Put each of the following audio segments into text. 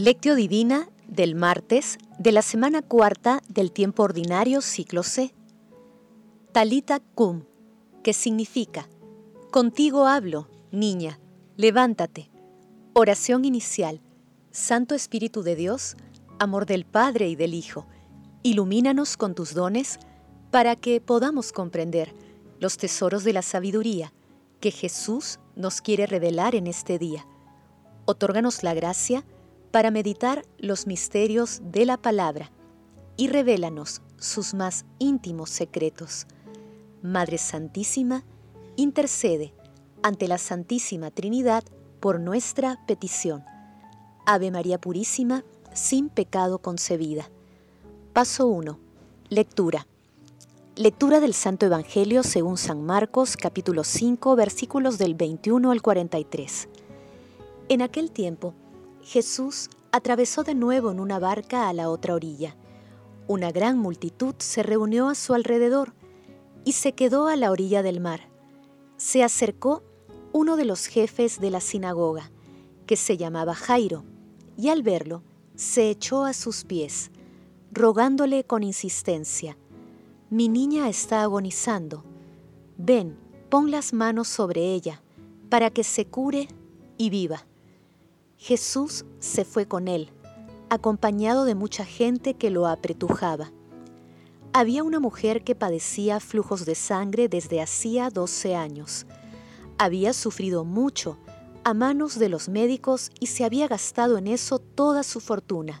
Lectio Divina del martes de la semana cuarta del tiempo ordinario ciclo C. Talita cum, que significa, contigo hablo, niña, levántate. Oración inicial. Santo Espíritu de Dios, amor del Padre y del Hijo, ilumínanos con tus dones para que podamos comprender los tesoros de la sabiduría que Jesús nos quiere revelar en este día. Otórganos la gracia para meditar los misterios de la palabra y revélanos sus más íntimos secretos. Madre Santísima, intercede ante la Santísima Trinidad por nuestra petición. Ave María Purísima, sin pecado concebida. Paso 1. Lectura. Lectura del Santo Evangelio según San Marcos capítulo 5 versículos del 21 al 43. En aquel tiempo, Jesús atravesó de nuevo en una barca a la otra orilla. Una gran multitud se reunió a su alrededor y se quedó a la orilla del mar. Se acercó uno de los jefes de la sinagoga, que se llamaba Jairo, y al verlo se echó a sus pies, rogándole con insistencia, Mi niña está agonizando, ven, pon las manos sobre ella, para que se cure y viva. Jesús se fue con él, acompañado de mucha gente que lo apretujaba. Había una mujer que padecía flujos de sangre desde hacía 12 años. Había sufrido mucho a manos de los médicos y se había gastado en eso toda su fortuna,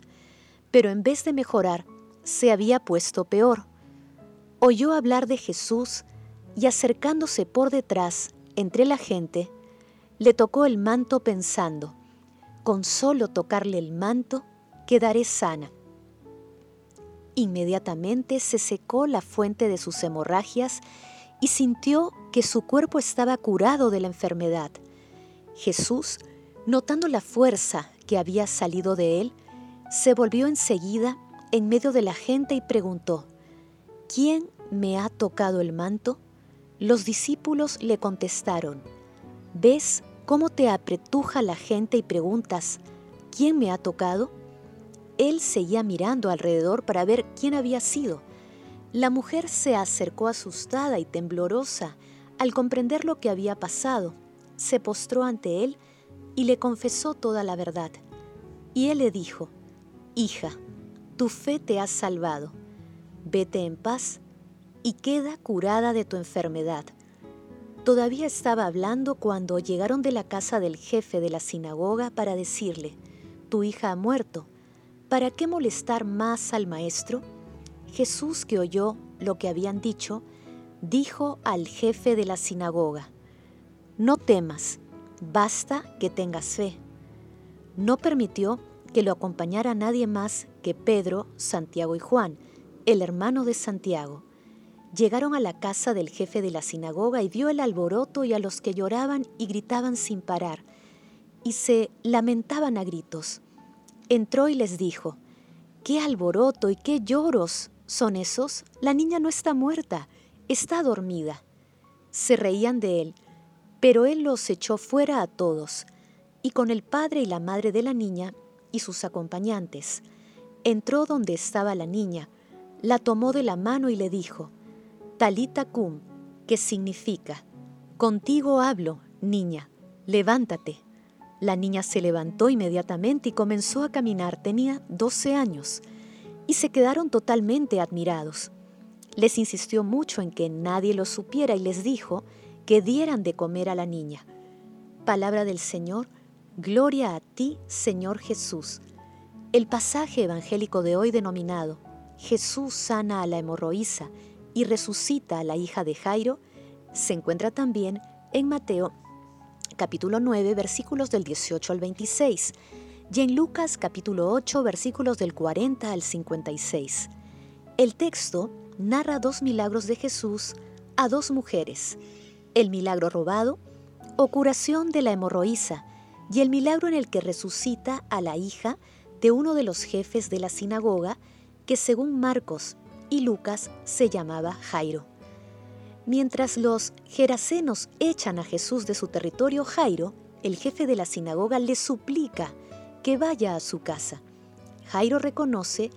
pero en vez de mejorar, se había puesto peor. Oyó hablar de Jesús y acercándose por detrás, entre la gente, le tocó el manto pensando, con solo tocarle el manto, quedaré sana. Inmediatamente se secó la fuente de sus hemorragias y sintió que su cuerpo estaba curado de la enfermedad. Jesús, notando la fuerza que había salido de él, se volvió enseguida en medio de la gente y preguntó, ¿quién me ha tocado el manto? Los discípulos le contestaron, ¿ves cómo te apretuja la gente y preguntas, ¿quién me ha tocado? Él seguía mirando alrededor para ver quién había sido. La mujer se acercó asustada y temblorosa al comprender lo que había pasado. Se postró ante él y le confesó toda la verdad. Y él le dijo, Hija, tu fe te ha salvado. Vete en paz y queda curada de tu enfermedad. Todavía estaba hablando cuando llegaron de la casa del jefe de la sinagoga para decirle, Tu hija ha muerto, ¿para qué molestar más al maestro? Jesús, que oyó lo que habían dicho, dijo al jefe de la sinagoga, No temas, basta que tengas fe. No permitió que lo acompañara nadie más que Pedro, Santiago y Juan, el hermano de Santiago. Llegaron a la casa del jefe de la sinagoga y vio el alboroto y a los que lloraban y gritaban sin parar, y se lamentaban a gritos. Entró y les dijo, ¿qué alboroto y qué lloros son esos? La niña no está muerta, está dormida. Se reían de él, pero él los echó fuera a todos, y con el padre y la madre de la niña y sus acompañantes. Entró donde estaba la niña, la tomó de la mano y le dijo, Talita cum, que significa, Contigo hablo, niña, levántate. La niña se levantó inmediatamente y comenzó a caminar, tenía 12 años, y se quedaron totalmente admirados. Les insistió mucho en que nadie lo supiera y les dijo que dieran de comer a la niña. Palabra del Señor, gloria a ti, Señor Jesús. El pasaje evangélico de hoy denominado Jesús sana a la hemorroísa y resucita a la hija de Jairo, se encuentra también en Mateo capítulo 9 versículos del 18 al 26 y en Lucas capítulo 8 versículos del 40 al 56. El texto narra dos milagros de Jesús a dos mujeres, el milagro robado o curación de la hemorroísa y el milagro en el que resucita a la hija de uno de los jefes de la sinagoga que según Marcos y Lucas se llamaba Jairo. Mientras los gerasenos echan a Jesús de su territorio, Jairo, el jefe de la sinagoga, le suplica que vaya a su casa. Jairo reconoce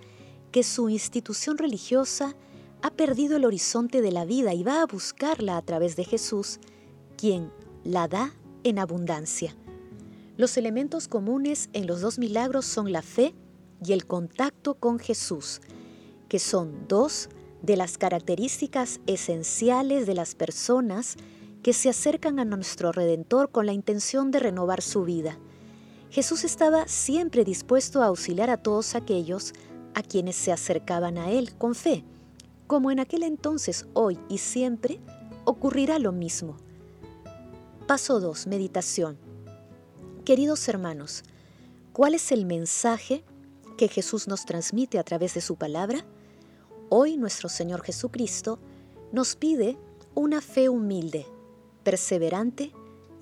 que su institución religiosa ha perdido el horizonte de la vida y va a buscarla a través de Jesús, quien la da en abundancia. Los elementos comunes en los dos milagros son la fe y el contacto con Jesús, que son dos de las características esenciales de las personas que se acercan a nuestro Redentor con la intención de renovar su vida. Jesús estaba siempre dispuesto a auxiliar a todos aquellos a quienes se acercaban a Él con fe. Como en aquel entonces, hoy y siempre, ocurrirá lo mismo. Paso 2. Meditación. Queridos hermanos, ¿cuál es el mensaje que Jesús nos transmite a través de su palabra? Hoy nuestro Señor Jesucristo nos pide una fe humilde, perseverante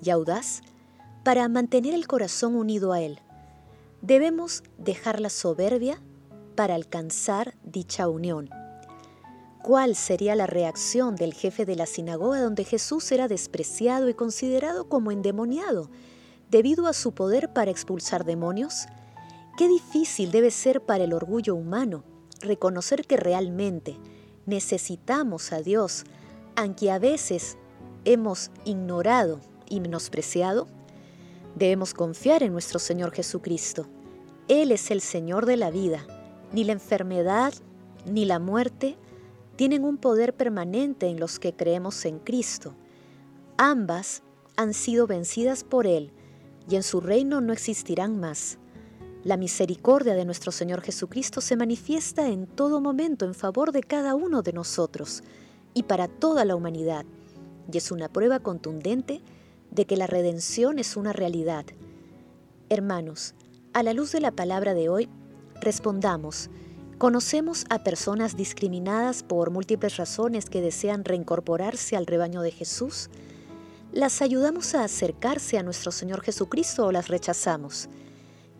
y audaz para mantener el corazón unido a Él. Debemos dejar la soberbia para alcanzar dicha unión. ¿Cuál sería la reacción del jefe de la sinagoga donde Jesús era despreciado y considerado como endemoniado debido a su poder para expulsar demonios? Qué difícil debe ser para el orgullo humano reconocer que realmente necesitamos a Dios, aunque a veces hemos ignorado y menospreciado. Debemos confiar en nuestro Señor Jesucristo. Él es el Señor de la vida. Ni la enfermedad ni la muerte tienen un poder permanente en los que creemos en Cristo. Ambas han sido vencidas por Él y en su reino no existirán más. La misericordia de nuestro Señor Jesucristo se manifiesta en todo momento en favor de cada uno de nosotros y para toda la humanidad, y es una prueba contundente de que la redención es una realidad. Hermanos, a la luz de la palabra de hoy, respondamos, ¿conocemos a personas discriminadas por múltiples razones que desean reincorporarse al rebaño de Jesús? ¿Las ayudamos a acercarse a nuestro Señor Jesucristo o las rechazamos?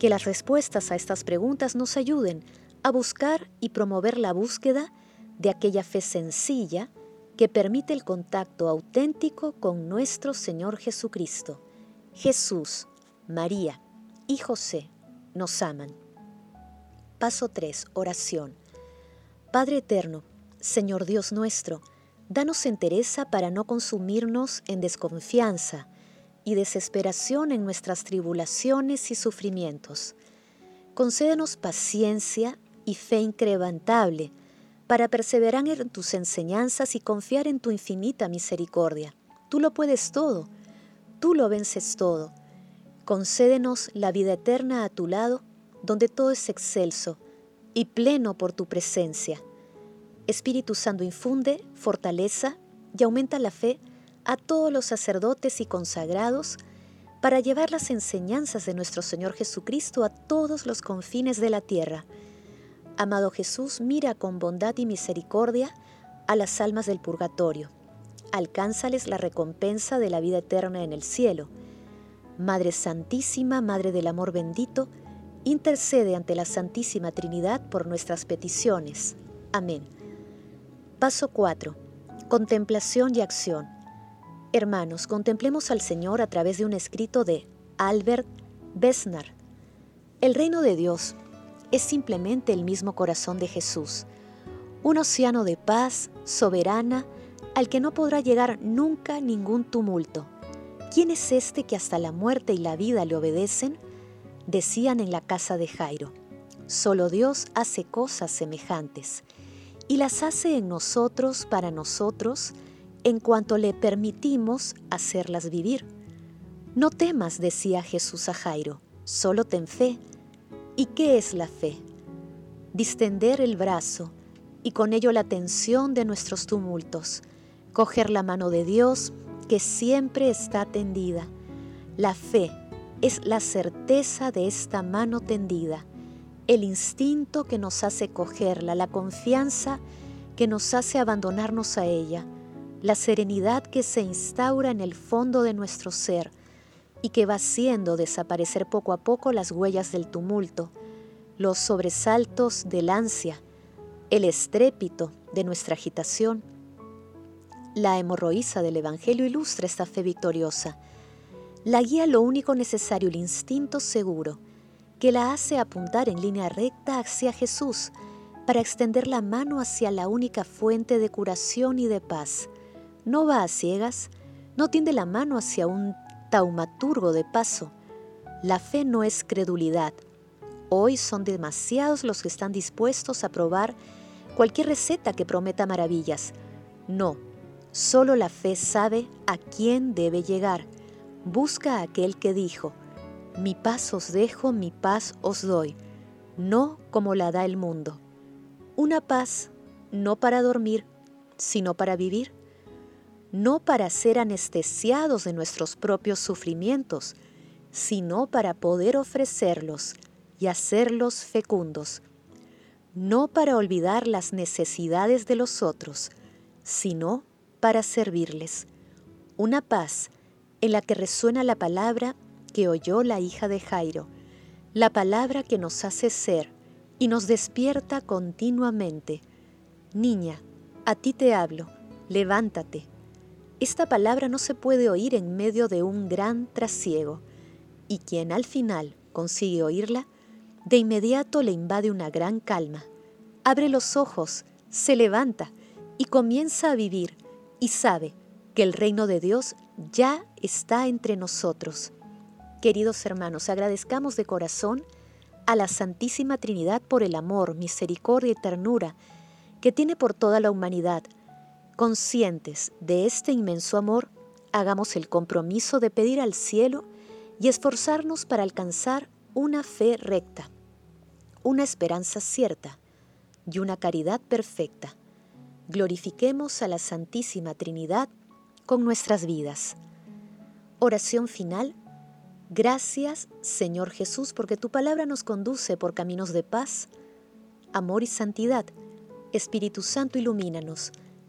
Que las respuestas a estas preguntas nos ayuden a buscar y promover la búsqueda de aquella fe sencilla que permite el contacto auténtico con nuestro Señor Jesucristo. Jesús, María y José nos aman. Paso 3. Oración. Padre Eterno, Señor Dios nuestro, danos entereza para no consumirnos en desconfianza, y desesperación en nuestras tribulaciones y sufrimientos. Concédenos paciencia y fe increvantable para perseverar en tus enseñanzas y confiar en tu infinita misericordia. Tú lo puedes todo, tú lo vences todo. Concédenos la vida eterna a tu lado, donde todo es excelso y pleno por tu presencia. Espíritu Santo infunde fortaleza y aumenta la fe a todos los sacerdotes y consagrados para llevar las enseñanzas de nuestro Señor Jesucristo a todos los confines de la tierra. Amado Jesús, mira con bondad y misericordia a las almas del purgatorio. Alcánzales la recompensa de la vida eterna en el cielo. Madre Santísima, Madre del Amor bendito, intercede ante la Santísima Trinidad por nuestras peticiones. Amén. Paso 4. Contemplación y acción. Hermanos, contemplemos al Señor a través de un escrito de Albert Besnar. El reino de Dios es simplemente el mismo corazón de Jesús, un océano de paz soberana al que no podrá llegar nunca ningún tumulto. ¿Quién es este que hasta la muerte y la vida le obedecen? Decían en la casa de Jairo. Solo Dios hace cosas semejantes y las hace en nosotros para nosotros en cuanto le permitimos hacerlas vivir. No temas, decía Jesús a Jairo, solo ten fe. ¿Y qué es la fe? Distender el brazo y con ello la tensión de nuestros tumultos, coger la mano de Dios que siempre está tendida. La fe es la certeza de esta mano tendida, el instinto que nos hace cogerla, la confianza que nos hace abandonarnos a ella la serenidad que se instaura en el fondo de nuestro ser y que va haciendo desaparecer poco a poco las huellas del tumulto, los sobresaltos del ansia, el estrépito de nuestra agitación. La hemorroísa del Evangelio ilustra esta fe victoriosa. La guía lo único necesario, el instinto seguro, que la hace apuntar en línea recta hacia Jesús para extender la mano hacia la única fuente de curación y de paz. No va a ciegas, no tiende la mano hacia un taumaturgo de paso. La fe no es credulidad. Hoy son demasiados los que están dispuestos a probar cualquier receta que prometa maravillas. No, solo la fe sabe a quién debe llegar. Busca a aquel que dijo, mi paz os dejo, mi paz os doy, no como la da el mundo. Una paz no para dormir, sino para vivir, no para ser anestesiados de nuestros propios sufrimientos, sino para poder ofrecerlos y hacerlos fecundos no para olvidar las necesidades de los otros, sino para servirles. Una paz en la que resuena la palabra que oyó la hija de Jairo, la palabra que nos hace ser y nos despierta continuamente. Niña, a ti te hablo, levántate. Esta palabra no se puede oír en medio de un gran trasiego, y quien al final consigue oírla, de inmediato le invade una gran calma. Abre los ojos, se levanta y comienza a vivir y sabe que el reino de Dios ya está entre nosotros. Queridos hermanos, agradezcamos de corazón a la Santísima Trinidad por el amor, misericordia y ternura que tiene por toda la humanidad. Conscientes de este inmenso amor, hagamos el compromiso de pedir al cielo y esforzarnos para alcanzar una fe recta, una esperanza cierta y una caridad perfecta. Glorifiquemos a la Santísima Trinidad con nuestras vidas. Oración final. Gracias, Señor Jesús, porque tu palabra nos conduce por caminos de paz, amor y santidad. Espíritu Santo, ilumínanos